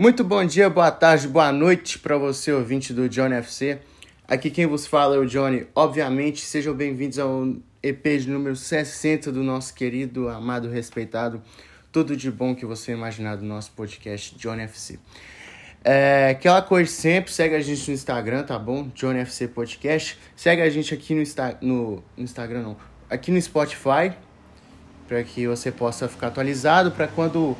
Muito bom dia, boa tarde, boa noite para você, ouvinte do Johnny FC. Aqui quem vos fala é o Johnny. Obviamente, sejam bem-vindos ao EP de número 60 do nosso querido, amado, respeitado, tudo de bom que você imaginar do nosso podcast Johnny FC. É, aquela coisa sempre, segue a gente no Instagram, tá bom? Johnny FC Podcast. Segue a gente aqui no, Insta no, no Instagram, não. Aqui no Spotify, para que você possa ficar atualizado, para quando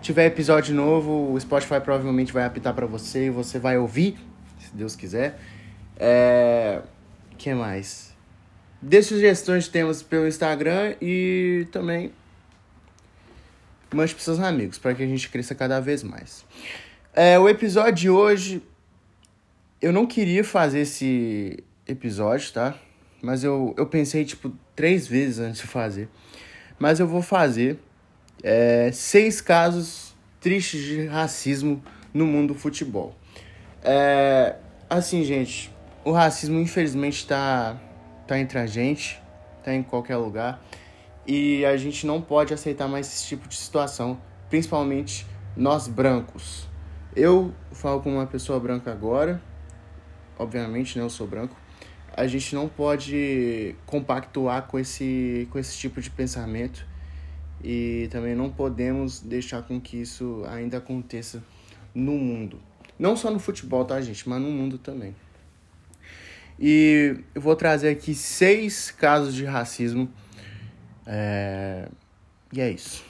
tiver episódio novo, o Spotify provavelmente vai apitar para você e você vai ouvir, se Deus quiser. É... que mais? Dê sugestões de temas pelo Instagram e também mande para seus amigos para que a gente cresça cada vez mais. É, o episódio de hoje eu não queria fazer esse episódio, tá? Mas eu, eu pensei tipo três vezes antes de fazer. Mas eu vou fazer é, seis casos tristes de racismo no mundo do futebol. É, assim, gente, o racismo infelizmente está tá entre a gente, tá em qualquer lugar, e a gente não pode aceitar mais esse tipo de situação, principalmente nós brancos. Eu falo como uma pessoa branca agora, obviamente, né, eu sou branco. A gente não pode compactuar com esse, com esse tipo de pensamento e também não podemos deixar com que isso ainda aconteça no mundo. Não só no futebol, tá, gente? Mas no mundo também. E eu vou trazer aqui seis casos de racismo. É... E é isso.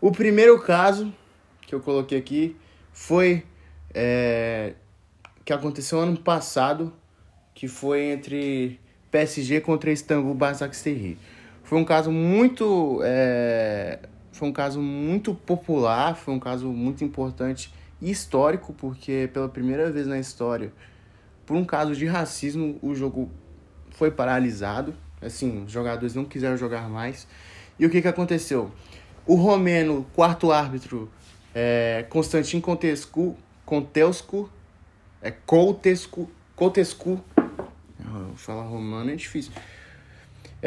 O primeiro caso que eu coloquei aqui foi é... que aconteceu ano passado, que foi entre PSG contra Istambul Basaksehir. Foi um caso muito. É, foi um caso muito popular, foi um caso muito importante e histórico, porque pela primeira vez na história, por um caso de racismo, o jogo foi paralisado. Assim, os jogadores não quiseram jogar mais. E o que, que aconteceu? O romeno, quarto árbitro, é, Constantin Contescu, Contescu, é Contescu, Contescu, falar romano é difícil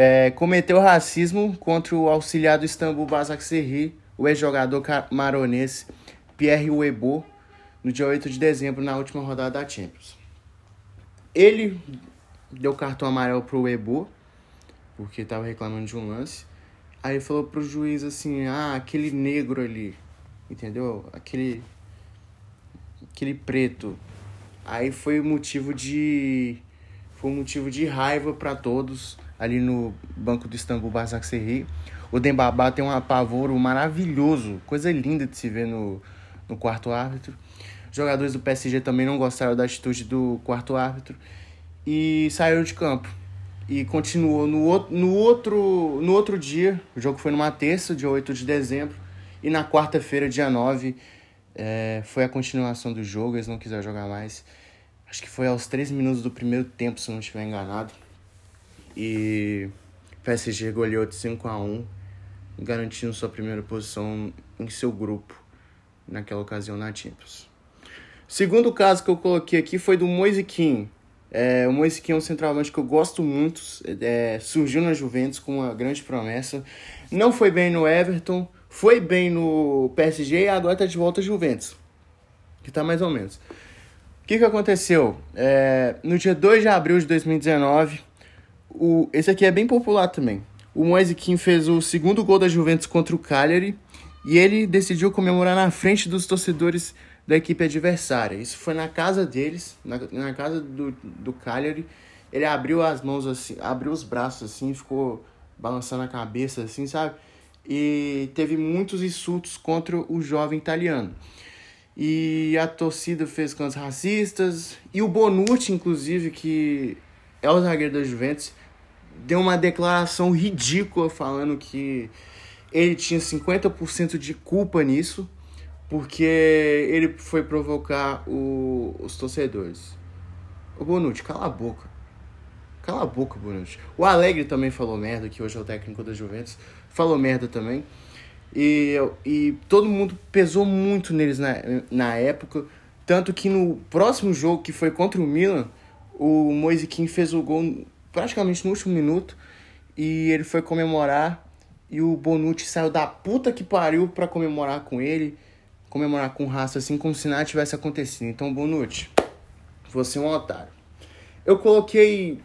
é, cometeu racismo contra o auxiliar do Istambul Basaksehir, o ex-jogador maronês Pierre Webo, no dia 8 de dezembro, na última rodada da Champions. Ele deu cartão amarelo pro Webo, porque estava reclamando de um lance. Aí falou pro juiz assim: "Ah, aquele negro ali, entendeu? Aquele aquele preto". Aí foi motivo de foi motivo de raiva para todos ali no banco do Istambul Basaksehir. O Dembabá tem um apavoro maravilhoso, coisa linda de se ver no, no quarto árbitro. Jogadores do PSG também não gostaram da atitude do quarto árbitro e saíram de campo. E continuou no, outro, no, outro, no outro dia, o jogo foi numa terça, dia 8 de dezembro, e na quarta-feira, dia 9, é, foi a continuação do jogo, eles não quiseram jogar mais. Acho que foi aos 13 minutos do primeiro tempo, se não estiver enganado. E PSG goleou de 5 a 1 garantindo sua primeira posição em seu grupo naquela ocasião na Champions. Segundo caso que eu coloquei aqui foi do Moise Kean. É, o Moise é um centroavante que eu gosto muito, é, surgiu na Juventus com uma grande promessa. Não foi bem no Everton, foi bem no PSG e agora está de volta à Juventus. Que está mais ou menos. O que, que aconteceu? É, no dia 2 de abril de 2019, o, esse aqui é bem popular também. O Moise Kean fez o segundo gol da Juventus contra o Cagliari e ele decidiu comemorar na frente dos torcedores da equipe adversária. Isso foi na casa deles, na, na casa do, do Cagliari. Ele abriu as mãos assim, abriu os braços assim, ficou balançando a cabeça assim, sabe? E teve muitos insultos contra o jovem italiano. E a torcida fez cantos racistas. E o Bonucci, inclusive, que é o zagueiro da Juventus, deu uma declaração ridícula falando que ele tinha 50% de culpa nisso, porque ele foi provocar o, os torcedores. O Bonucci, cala a boca. Cala a boca, Bonucci. O Alegre também falou merda, que hoje é o técnico da Juventus. Falou merda também. E, e todo mundo pesou muito neles na, na época. Tanto que no próximo jogo, que foi contra o Milan, o Moise Kim fez o gol praticamente no último minuto e ele foi comemorar e o Bonucci saiu da puta que pariu pra comemorar com ele. comemorar com raça assim como se nada tivesse acontecido. Então, Bonucci, você é um otário. Eu coloquei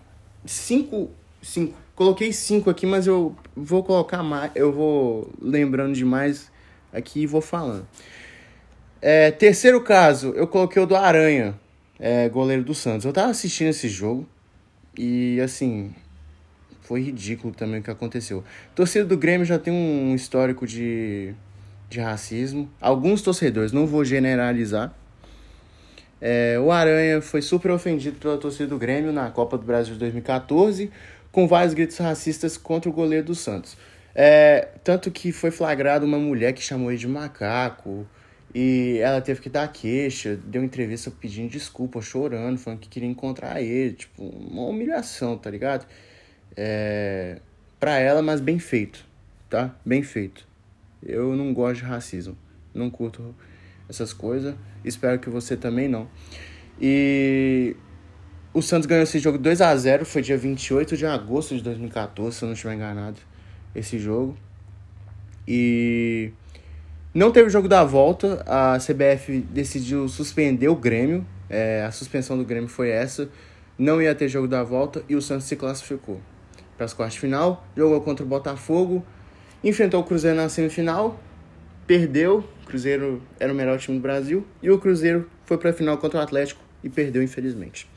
cinco, cinco, coloquei cinco aqui, mas eu vou colocar mais, eu vou lembrando demais aqui e vou falando. É, terceiro caso, eu coloquei o do Aranha, é, goleiro do Santos. Eu tava assistindo esse jogo e assim, foi ridículo também o que aconteceu. torcida do Grêmio já tem um histórico de, de racismo. Alguns torcedores, não vou generalizar. É, o Aranha foi super ofendido pela torcida do Grêmio na Copa do Brasil de 2014, com vários gritos racistas contra o goleiro do Santos. É, tanto que foi flagrado uma mulher que chamou ele de macaco. E ela teve que dar queixa, deu entrevista pedindo desculpa, chorando, falando que queria encontrar ele. Tipo, uma humilhação, tá ligado? É, pra ela, mas bem feito, tá? Bem feito. Eu não gosto de racismo. Não curto essas coisas. Espero que você também não. E o Santos ganhou esse jogo 2 a 0 Foi dia 28 de agosto de 2014, se eu não estiver enganado. Esse jogo. E não teve jogo da volta, a CBF decidiu suspender o Grêmio, é, a suspensão do Grêmio foi essa, não ia ter jogo da volta e o Santos se classificou para as quartas de final, jogou contra o Botafogo, enfrentou o Cruzeiro na semifinal, perdeu, o Cruzeiro era o melhor time do Brasil, e o Cruzeiro foi para a final contra o Atlético e perdeu, infelizmente.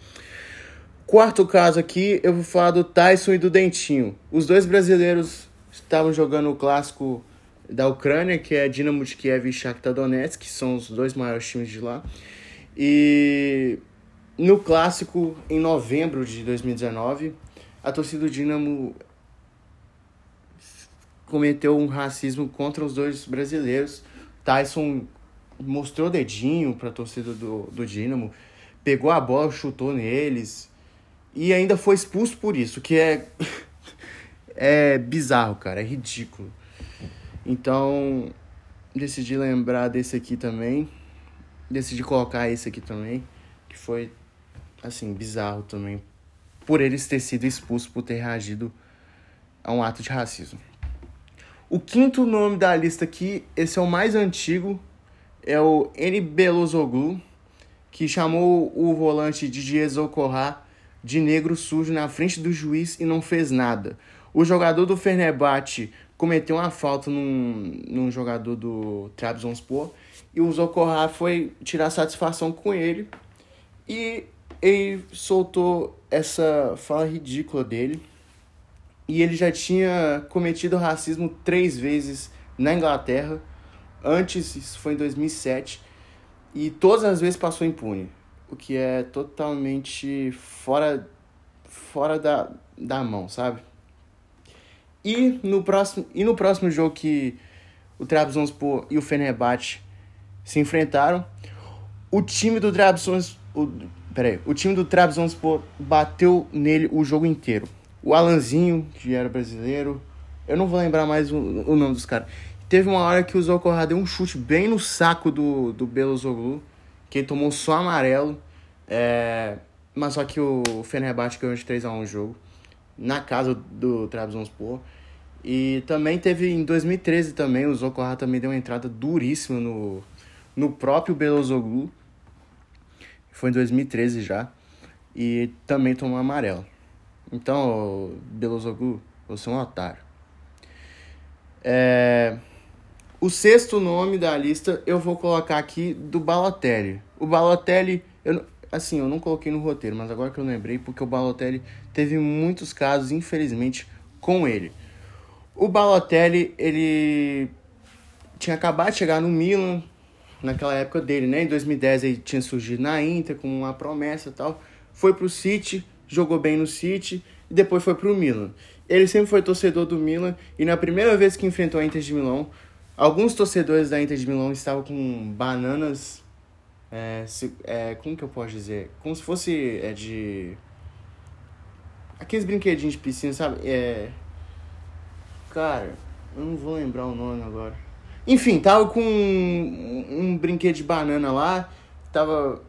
Quarto caso aqui, eu vou falar do Tyson e do Dentinho. Os dois brasileiros estavam jogando o clássico da Ucrânia, que é Dinamo de Kiev e Shakhtar Donetsk, que são os dois maiores times de lá. E no clássico, em novembro de 2019, a torcida do Dinamo cometeu um racismo contra os dois brasileiros. Tyson mostrou dedinho para a torcida do, do Dinamo, pegou a bola, chutou neles e ainda foi expulso por isso, que é é bizarro, cara, é ridículo. Então, decidi lembrar desse aqui também. Decidi colocar esse aqui também, que foi, assim, bizarro também. Por eles ter sido expulsos por ter reagido a um ato de racismo. O quinto nome da lista aqui, esse é o mais antigo, é o N. Belozoglu, que chamou o volante de Zocorra de negro sujo na frente do juiz e não fez nada. O jogador do Fenerbahçe cometeu uma falta num, num jogador do Trabzonspor e o Zocorra foi tirar satisfação com ele e ele soltou essa fala ridícula dele. E ele já tinha cometido racismo três vezes na Inglaterra. Antes isso foi em 2007 e todas as vezes passou impune o que é totalmente fora fora da, da mão sabe e no próximo, e no próximo jogo que o Trabzonspor e o Fenerbahçe se enfrentaram, o time do Trabzonspor, peraí, o time do Trabzonspor bateu nele o jogo inteiro. O Alanzinho, que era brasileiro, eu não vou lembrar mais o, o nome dos caras. Teve uma hora que o Zocorra deu um chute bem no saco do, do Belozoglu, que ele tomou só amarelo. É, mas só que o Fenerbahçe ganhou de 3x1 o jogo, na casa do Trabzonspor. E também teve em 2013 também, o Zocorra também deu uma entrada duríssima no, no próprio Belozoglu. Foi em 2013 já. E também tomou amarelo. Então, Belozoglu, você é um otário. É... O sexto nome da lista eu vou colocar aqui do Balotelli. O Balotelli, eu, assim, eu não coloquei no roteiro, mas agora que eu lembrei, porque o Balotelli teve muitos casos, infelizmente, com ele. O Balotelli, ele tinha acabado de chegar no Milan, naquela época dele, né? Em 2010 ele tinha surgido na Inter como uma promessa e tal. Foi pro City, jogou bem no City e depois foi pro Milan. Ele sempre foi torcedor do Milan e na primeira vez que enfrentou a Inter de Milão, alguns torcedores da Inter de Milão estavam com bananas. É, se, é, como que eu posso dizer? Como se fosse é, de. Aqueles brinquedinhos de piscina, sabe? É, Cara, eu não vou lembrar o nome agora. Enfim, tava com um, um brinquedo de banana lá. Tava.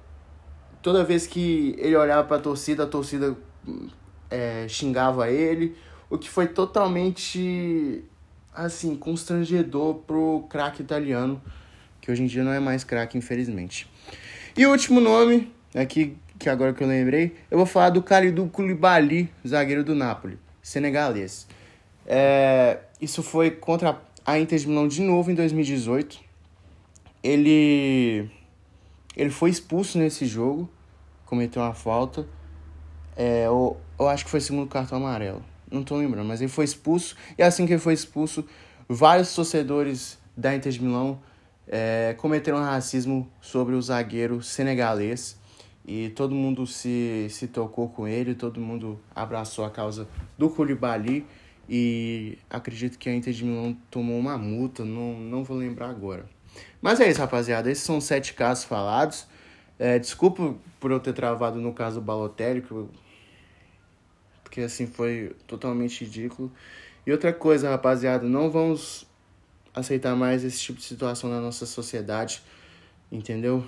Toda vez que ele olhava pra torcida, a torcida é, xingava ele. O que foi totalmente assim, constrangedor pro craque italiano. que hoje em dia não é mais craque, infelizmente. E o último nome, aqui que agora que eu lembrei, eu vou falar do Kalidou Koulibaly, zagueiro do Napoli, senegalês. É, isso foi contra a Inter de Milão de novo em 2018. Ele ele foi expulso nesse jogo, cometeu uma falta. É, eu, eu acho que foi segundo cartão amarelo. Não tô lembrando, mas ele foi expulso. E assim que ele foi expulso, vários torcedores da Inter de Milão é, cometeram racismo sobre o zagueiro senegalês. E todo mundo se, se tocou com ele, todo mundo abraçou a causa do Koulibaly. E acredito que a Inter de Milão tomou uma multa, não, não vou lembrar agora. Mas é isso, rapaziada. Esses são sete casos falados. É, desculpa por eu ter travado no caso Balotelli, porque assim foi totalmente ridículo. E outra coisa, rapaziada, não vamos aceitar mais esse tipo de situação na nossa sociedade, entendeu?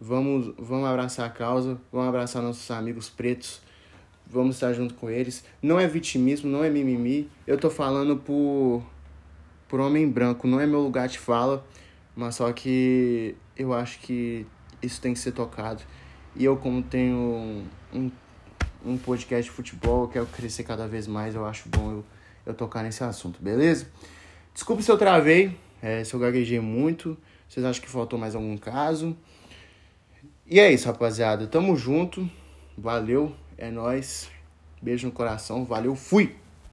Vamos, vamos abraçar a causa, vamos abraçar nossos amigos pretos, vamos estar junto com eles. Não é vitimismo, não é mimimi. Eu tô falando por, por homem branco, não é meu lugar de fala. Mas só que eu acho que isso tem que ser tocado. E eu, como tenho um, um podcast de futebol, eu quero crescer cada vez mais, eu acho bom eu, eu tocar nesse assunto, beleza? Desculpe se eu travei, é, se eu gaguejei muito. Vocês acham que faltou mais algum caso? E é isso, rapaziada. Tamo junto. Valeu, é nós. Beijo no coração. Valeu, fui!